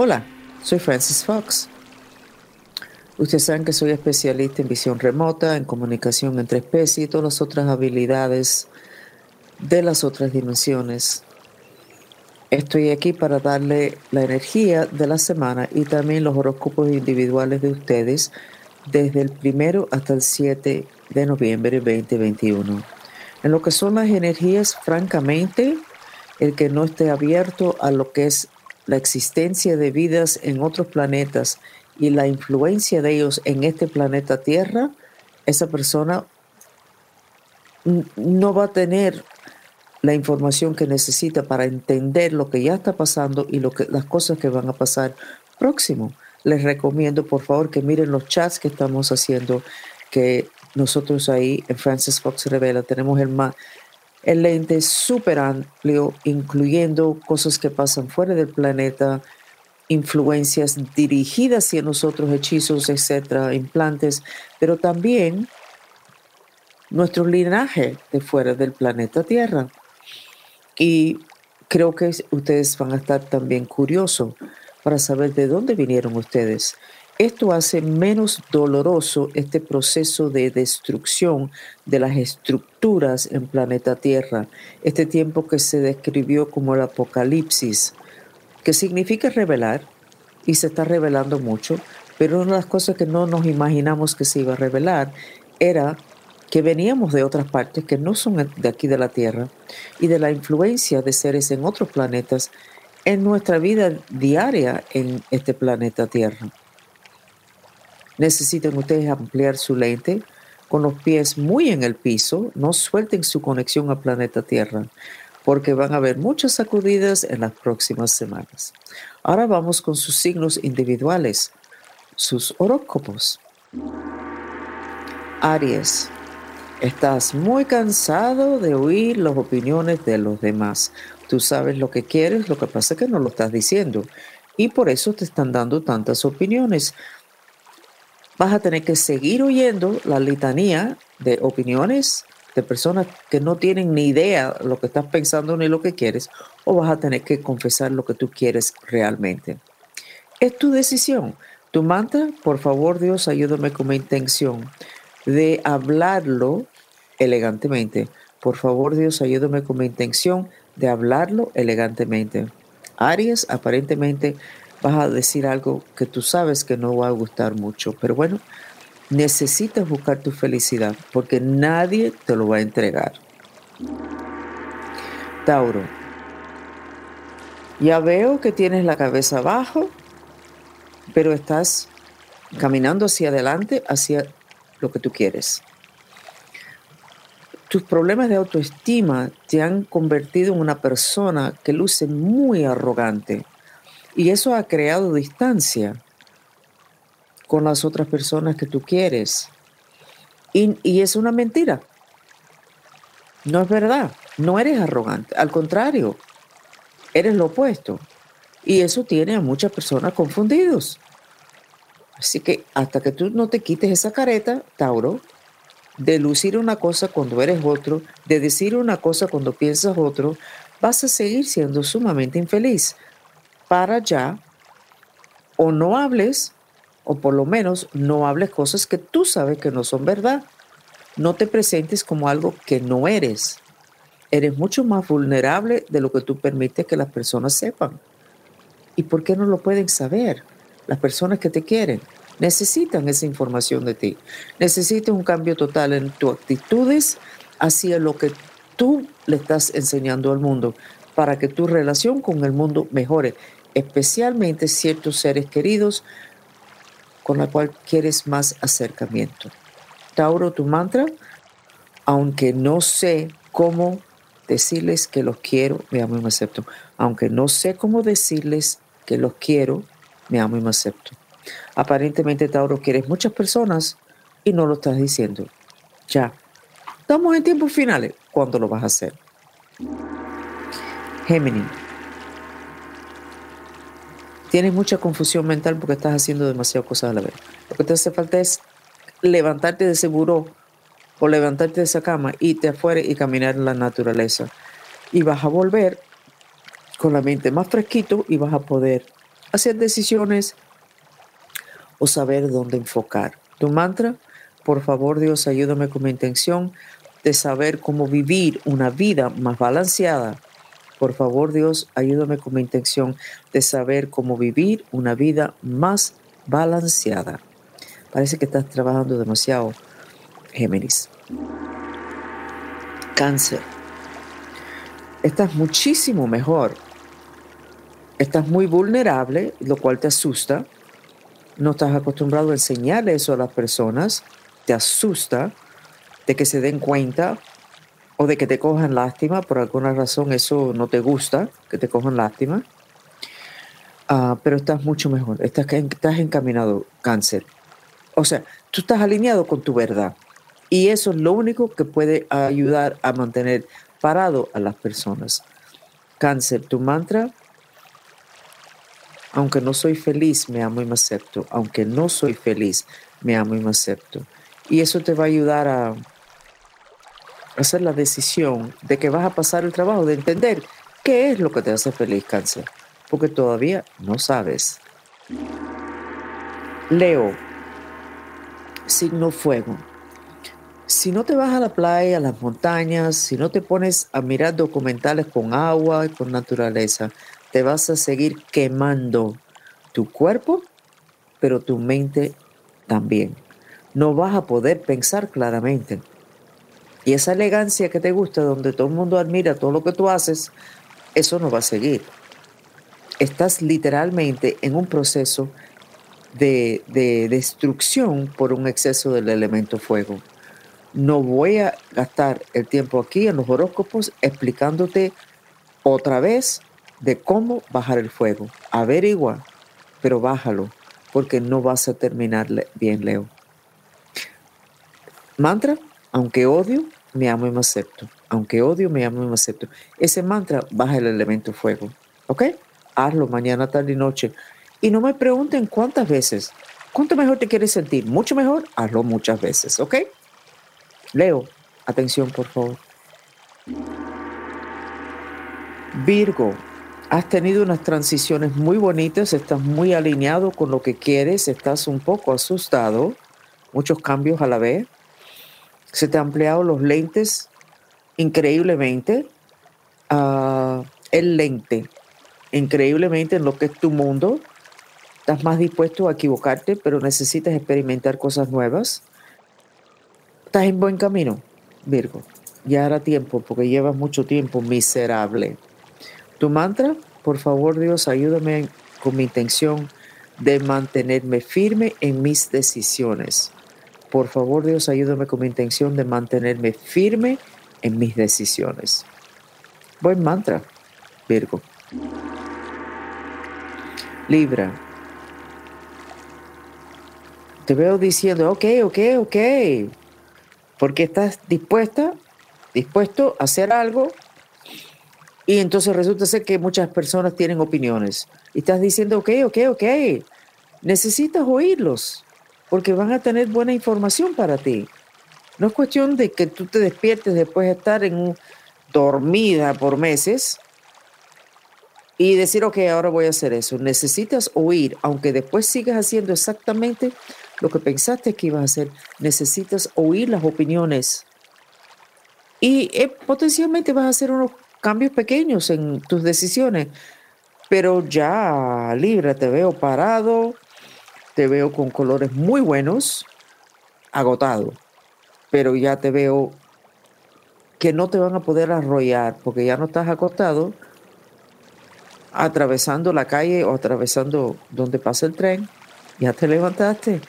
Hola, soy Francis Fox. Ustedes saben que soy especialista en visión remota, en comunicación entre especies y todas las otras habilidades de las otras dimensiones. Estoy aquí para darle la energía de la semana y también los horóscopos individuales de ustedes desde el primero hasta el 7 de noviembre 2021. En lo que son las energías, francamente, el que no esté abierto a lo que es la existencia de vidas en otros planetas y la influencia de ellos en este planeta Tierra, esa persona no va a tener la información que necesita para entender lo que ya está pasando y lo que, las cosas que van a pasar próximo. Les recomiendo, por favor, que miren los chats que estamos haciendo, que nosotros ahí en Francis Fox Revela tenemos el, más el lente súper amplio, incluyendo cosas que pasan fuera del planeta, influencias dirigidas hacia nosotros, hechizos, etcétera, implantes, pero también nuestro linaje de fuera del planeta Tierra. Y creo que ustedes van a estar también curiosos para saber de dónde vinieron ustedes esto hace menos doloroso este proceso de destrucción de las estructuras en planeta Tierra, este tiempo que se describió como el apocalipsis, que significa revelar, y se está revelando mucho, pero una de las cosas que no nos imaginamos que se iba a revelar era que veníamos de otras partes que no son de aquí de la Tierra y de la influencia de seres en otros planetas en nuestra vida diaria en este planeta Tierra. Necesitan ustedes ampliar su lente con los pies muy en el piso, no suelten su conexión al planeta Tierra, porque van a haber muchas sacudidas en las próximas semanas. Ahora vamos con sus signos individuales, sus horóscopos. Aries, estás muy cansado de oír las opiniones de los demás. Tú sabes lo que quieres, lo que pasa es que no lo estás diciendo. Y por eso te están dando tantas opiniones vas a tener que seguir oyendo la litanía de opiniones de personas que no tienen ni idea lo que estás pensando ni lo que quieres, o vas a tener que confesar lo que tú quieres realmente. Es tu decisión. Tu mantra, por favor Dios, ayúdame con mi intención de hablarlo elegantemente. Por favor Dios, ayúdame con mi intención de hablarlo elegantemente. Aries, aparentemente vas a decir algo que tú sabes que no va a gustar mucho, pero bueno, necesitas buscar tu felicidad porque nadie te lo va a entregar. Tauro, ya veo que tienes la cabeza abajo, pero estás caminando hacia adelante, hacia lo que tú quieres. Tus problemas de autoestima te han convertido en una persona que luce muy arrogante y eso ha creado distancia con las otras personas que tú quieres. Y, es una mentira. No es verdad. No eres arrogante. Al contrario, eres lo opuesto. Y eso tiene a muchas personas confundidos. Así que hasta que tú no te quites esa careta, Tauro, de lucir una cosa cuando eres otro, de decir una cosa cuando piensas otro, vas a seguir siendo sumamente infeliz para allá o no hables, o por lo menos no hables cosas que tú sabes que no son verdad. No te presentes como algo que no eres. Eres mucho más vulnerable de lo que tú permites que las personas sepan. ¿Y por qué no lo pueden saber? Las personas que te quieren necesitan esa información de ti. Necesitan un cambio total en tus actitudes hacia lo que tú le estás enseñando al mundo para que tu relación con el mundo mejore especialmente ciertos seres queridos con la cual quieres más acercamiento. Tauro, tu mantra, aunque no sé cómo decirles que los quiero, me amo y me acepto. Aunque no sé cómo decirles que los quiero, me amo y me acepto. Aparentemente, Tauro, quieres muchas personas y no lo estás diciendo. Ya. Estamos en tiempos finales. ¿Cuándo lo vas a hacer? Géminis. Tienes mucha confusión mental porque estás haciendo demasiadas cosas a la vez. Lo que te hace falta es levantarte de ese buró o levantarte de esa cama, irte afuera y caminar en la naturaleza. Y vas a volver con la mente más fresquito y vas a poder hacer decisiones o saber dónde enfocar. Tu mantra, por favor Dios, ayúdame con mi intención de saber cómo vivir una vida más balanceada. Por favor Dios, ayúdame con mi intención de saber cómo vivir una vida más balanceada. Parece que estás trabajando demasiado, Géminis. Cáncer. Estás muchísimo mejor. Estás muy vulnerable, lo cual te asusta no estás acostumbrado a enseñar eso a las personas, te asusta de que se den cuenta o de que te cojan lástima, por alguna razón eso no te gusta, que te cojan lástima, ah, pero estás mucho mejor, estás, estás encaminado cáncer. O sea, tú estás alineado con tu verdad y eso es lo único que puede ayudar a mantener parado a las personas. Cáncer, tu mantra aunque no soy feliz, me amo y me acepto. Aunque no soy feliz, me amo y me acepto. Y eso te va a ayudar a hacer la decisión de que vas a pasar el trabajo, de entender qué es lo que te hace feliz, cáncer. Porque todavía no sabes. Leo, signo fuego. Si no te vas a la playa, a las montañas, si no te pones a mirar documentales con agua y con naturaleza, te vas a seguir quemando tu cuerpo, pero tu mente también. No vas a poder pensar claramente. Y esa elegancia que te gusta, donde todo el mundo admira todo lo que tú haces, eso no va a seguir. Estás literalmente en un proceso de, de destrucción por un exceso del elemento fuego. No voy a gastar el tiempo aquí en los horóscopos explicándote otra vez de cómo bajar el fuego. Averigua, pero bájalo, porque no vas a terminar bien, Leo. Mantra, aunque odio, me amo y me acepto. Aunque odio, me amo y me acepto. Ese mantra baja el elemento fuego. ¿Ok? Hazlo mañana, tarde y noche. Y no me pregunten cuántas veces. ¿Cuánto mejor te quieres sentir? ¿Mucho mejor? Hazlo muchas veces. ¿Ok? Leo, atención por favor. Virgo, Has tenido unas transiciones muy bonitas, estás muy alineado con lo que quieres, estás un poco asustado, muchos cambios a la vez. Se te han ampliado los lentes increíblemente. Ah, el lente, increíblemente en lo que es tu mundo. Estás más dispuesto a equivocarte, pero necesitas experimentar cosas nuevas. Estás en buen camino, Virgo. Ya hará tiempo, porque llevas mucho tiempo miserable. Tu mantra, por favor Dios, ayúdame con mi intención de mantenerme firme en mis decisiones. Por favor Dios, ayúdame con mi intención de mantenerme firme en mis decisiones. Buen mantra, Virgo. Libra. Te veo diciendo, ok, ok, ok, porque estás dispuesta, dispuesto a hacer algo y entonces resulta ser que muchas personas tienen opiniones. Y estás diciendo, ok, ok, ok, necesitas oírlos, porque van a tener buena información para ti. No es cuestión de que tú te despiertes después de estar en dormida por meses y decir, ok, ahora voy a hacer eso. Necesitas oír, aunque después sigas haciendo exactamente lo que pensaste que ibas a hacer, necesitas oír las opiniones. Y eh, potencialmente vas a hacer unos cambios pequeños en tus decisiones, pero ya Libra, te veo parado, te veo con colores muy buenos, agotado, pero ya te veo que no te van a poder arrollar porque ya no estás acostado atravesando la calle o atravesando donde pasa el tren, ya te levantaste.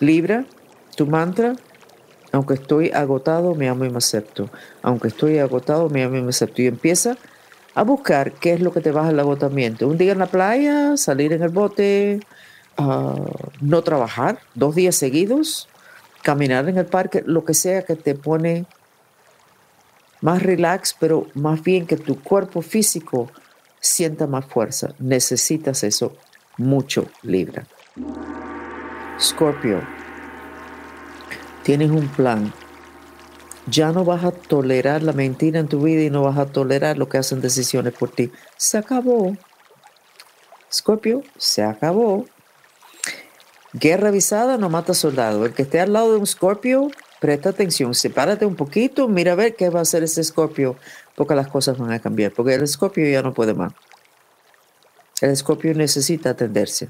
Libra, tu mantra, aunque estoy agotado, me amo y me acepto. Aunque estoy agotado, me amo y me acepto. Y empieza a buscar qué es lo que te baja el agotamiento. Un día en la playa, salir en el bote, ah, no trabajar dos días seguidos, caminar en el parque, lo que sea que te pone más relax, pero más bien que tu cuerpo físico sienta más fuerza. Necesitas eso mucho, Libra. Scorpio tienes un plan. Ya no vas a tolerar la mentira en tu vida y no vas a tolerar lo que hacen decisiones por ti. Se acabó. Scorpio, se acabó. Guerra avisada no mata soldado. El que esté al lado de un Scorpio, presta atención, sepárate un poquito, mira a ver qué va a hacer ese Scorpio, porque las cosas van a cambiar, porque el Scorpio ya no puede más. El Scorpio necesita atenderse.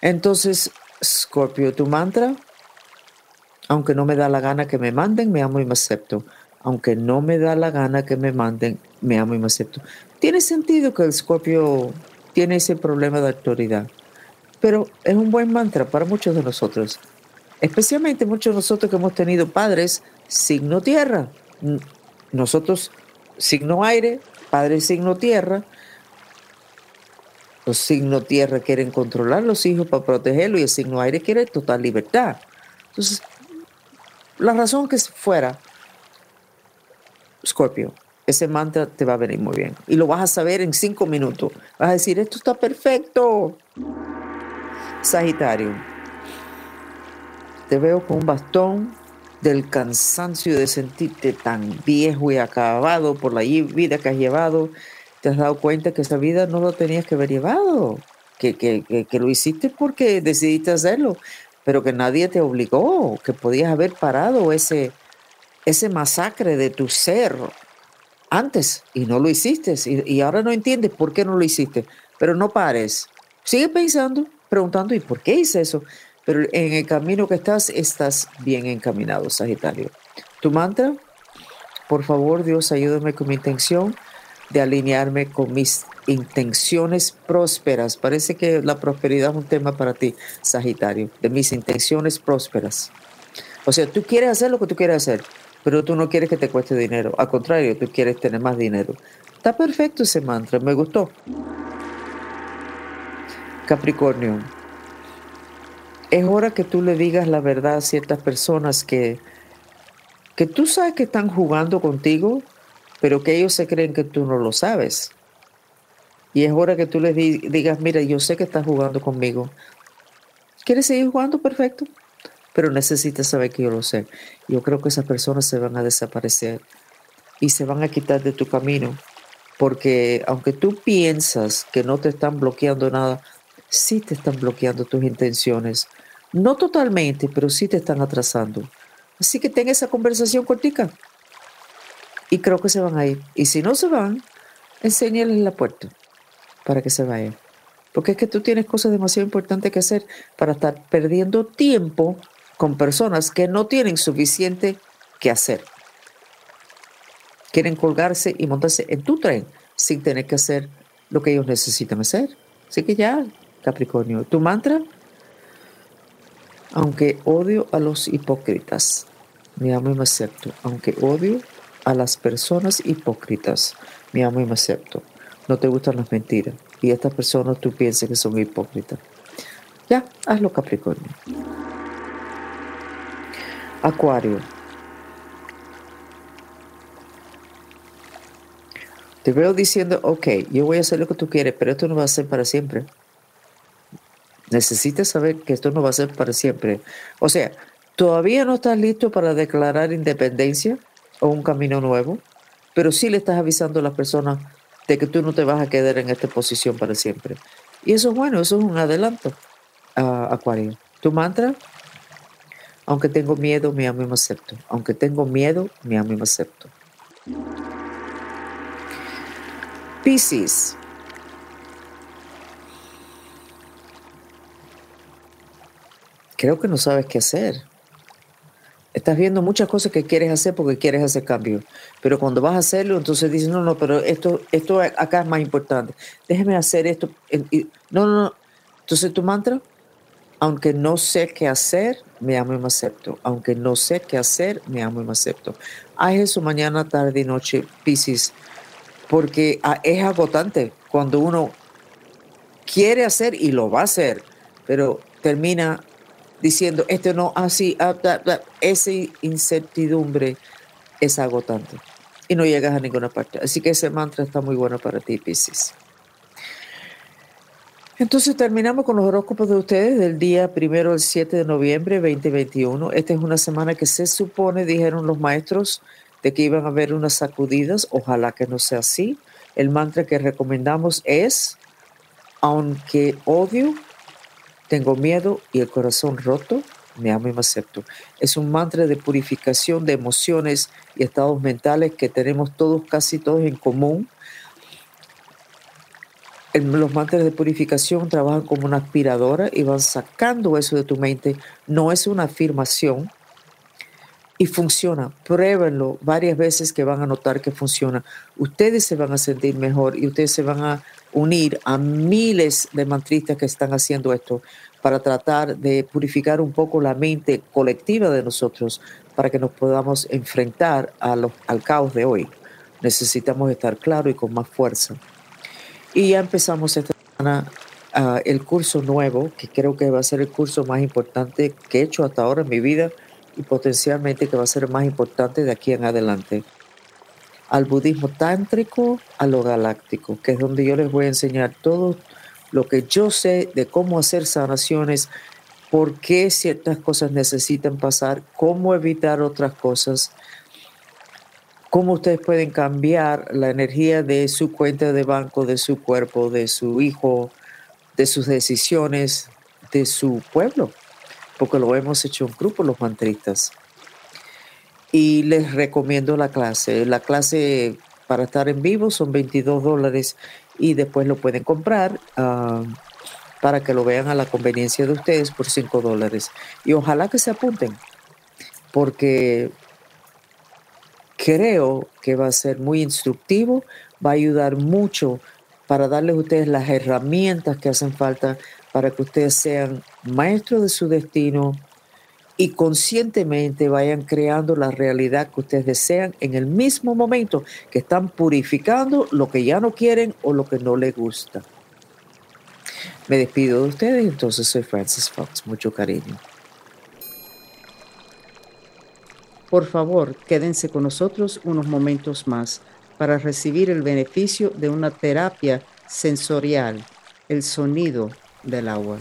Entonces, Scorpio, tu mantra, aunque no me da la gana que me manden, me amo y me acepto. Aunque no me da la gana que me manden, me amo y me acepto. Tiene sentido que el Scorpio tiene ese problema de autoridad, pero es un buen mantra para muchos de nosotros, especialmente muchos de nosotros que hemos tenido padres signo tierra. Nosotros signo aire, padre signo tierra, los signos tierra quieren controlar a los hijos para protegerlos y el signo aire quiere total libertad. Entonces, la razón que fuera, Scorpio, ese mantra te va a venir muy bien. Y lo vas a saber en cinco minutos. Vas a decir, esto está perfecto. Sagitario, te veo con un bastón del cansancio de sentirte tan viejo y acabado por la vida que has llevado te has dado cuenta que esa vida no lo tenías que haber llevado, que, que, que, lo hiciste porque decidiste hacerlo, pero que nadie te obligó, que podías haber parado ese, ese masacre de tu ser antes y no lo hiciste. Y, y, ahora no entiendes por qué no lo hiciste, pero no pares. Sigue pensando, preguntando, ¿y por qué hice eso? Pero en el camino que estás, estás bien encaminado, Sagitario. Tu mantra, por favor, Dios, ayúdame con mi intención de alinearme con mis intenciones prósperas. Parece que la prosperidad es un tema para ti, Sagitario, de mis intenciones prósperas. O sea, tú quieres hacer lo que tú quieres hacer, pero tú no quieres que te cueste dinero. Al contrario, tú quieres tener más dinero. Está perfecto ese mantra, me gustó. Capricornio, es hora que tú le digas la verdad a ciertas personas que, que tú sabes que están jugando contigo, pero que ellos se creen que tú no lo sabes. Y es hora que tú les digas, mira, yo sé que estás jugando conmigo. ¿Quieres seguir jugando? Perfecto. Pero necesitas saber que yo lo sé. Yo creo que esas personas se van a desaparecer y se van a quitar de tu camino. Porque aunque tú piensas que no te están bloqueando nada, sí te están bloqueando tus intenciones. No totalmente, pero sí te están atrasando. Así que ten esa conversación cortica y creo que se van a ir. Y si no se van, enséñales la puerta para que se vayan. Porque es que tú tienes cosas demasiado importantes que hacer para estar perdiendo tiempo con personas que no tienen suficiente que hacer. Quieren colgarse y montarse en tu tren sin tener que hacer lo que ellos necesitan hacer. Así que ya, Capricornio, tu mantra, aunque odio a los hipócritas, me amo y me acepto. Aunque odio a las personas hipócritas. Me amo y me acepto. No te gustan las mentiras. Y estas personas tú piensas que son hipócritas. Ya, hazlo Capricornio. Acuario. Te veo diciendo, ok, yo voy a hacer lo que tú quieres, pero esto no va a ser para siempre. Necesitas saber que esto no va a ser para siempre. O sea, todavía no estás listo para declarar independencia o un camino nuevo, pero sí le estás avisando a las personas que tú no te vas a quedar en esta posición para siempre. Y eso es bueno, eso es un adelanto, a Acuario. Tu mantra, aunque tengo miedo, me amo y me acepto. Aunque tengo miedo, me amo y me acepto. Piscis. Creo que no sabes qué hacer. Estás viendo muchas cosas que quieres hacer porque quieres hacer cambio. Pero cuando vas a hacerlo, entonces dices, no, no, pero esto, esto acá es más importante. Déjeme hacer esto. No, no, no. Entonces tu mantra, aunque no sé qué hacer, me amo y me acepto. Aunque no sé qué hacer, me amo y me acepto. Haz eso mañana, tarde y noche, Pisces, porque ah, es agotante cuando uno quiere hacer y lo va a hacer, pero termina diciendo, esto no, así, ah, esa incertidumbre es agotante y no llegas a ninguna parte. Así que ese mantra está muy bueno para ti, Pisces. Entonces terminamos con los horóscopos de ustedes del día primero al 7 de noviembre 2021. Esta es una semana que se supone, dijeron los maestros, de que iban a haber unas sacudidas. Ojalá que no sea así. El mantra que recomendamos es aunque odio, tengo miedo y el corazón roto, me amo y me acepto. Es un mantra de purificación de emociones y estados mentales que tenemos todos, casi todos en común. Los mantras de purificación trabajan como una aspiradora y van sacando eso de tu mente. No es una afirmación, y funciona. Pruébenlo varias veces que van a notar que funciona. Ustedes se van a sentir mejor y ustedes se van a unir a miles de mantristas que están haciendo esto para tratar de purificar un poco la mente colectiva de nosotros para que nos podamos enfrentar a los, al caos de hoy. Necesitamos estar claros y con más fuerza. Y ya empezamos esta semana ah, el curso nuevo, que creo que va a ser el curso más importante que he hecho hasta ahora en mi vida y potencialmente que va a ser más importante de aquí en adelante. Al budismo tántrico, a lo galáctico, que es donde yo les voy a enseñar todo lo que yo sé de cómo hacer sanaciones, por qué ciertas cosas necesitan pasar, cómo evitar otras cosas, cómo ustedes pueden cambiar la energía de su cuenta de banco, de su cuerpo, de su hijo, de sus decisiones, de su pueblo porque lo hemos hecho en grupo los mantristas. Y les recomiendo la clase. La clase para estar en vivo son 22 dólares y después lo pueden comprar ah, para que lo vean a la conveniencia de ustedes por 5 dólares. Y ojalá que se apunten, porque creo que va a ser muy instructivo, va a ayudar mucho para darles a ustedes las herramientas que hacen falta para que ustedes sean maestros de su destino y conscientemente vayan creando la realidad que ustedes desean en el mismo momento que están purificando lo que ya no quieren o lo que no les gusta. Me despido de ustedes, entonces soy Francis Fox. Mucho cariño. Por favor, quédense con nosotros unos momentos más para recibir el beneficio de una terapia sensorial, el sonido del agua.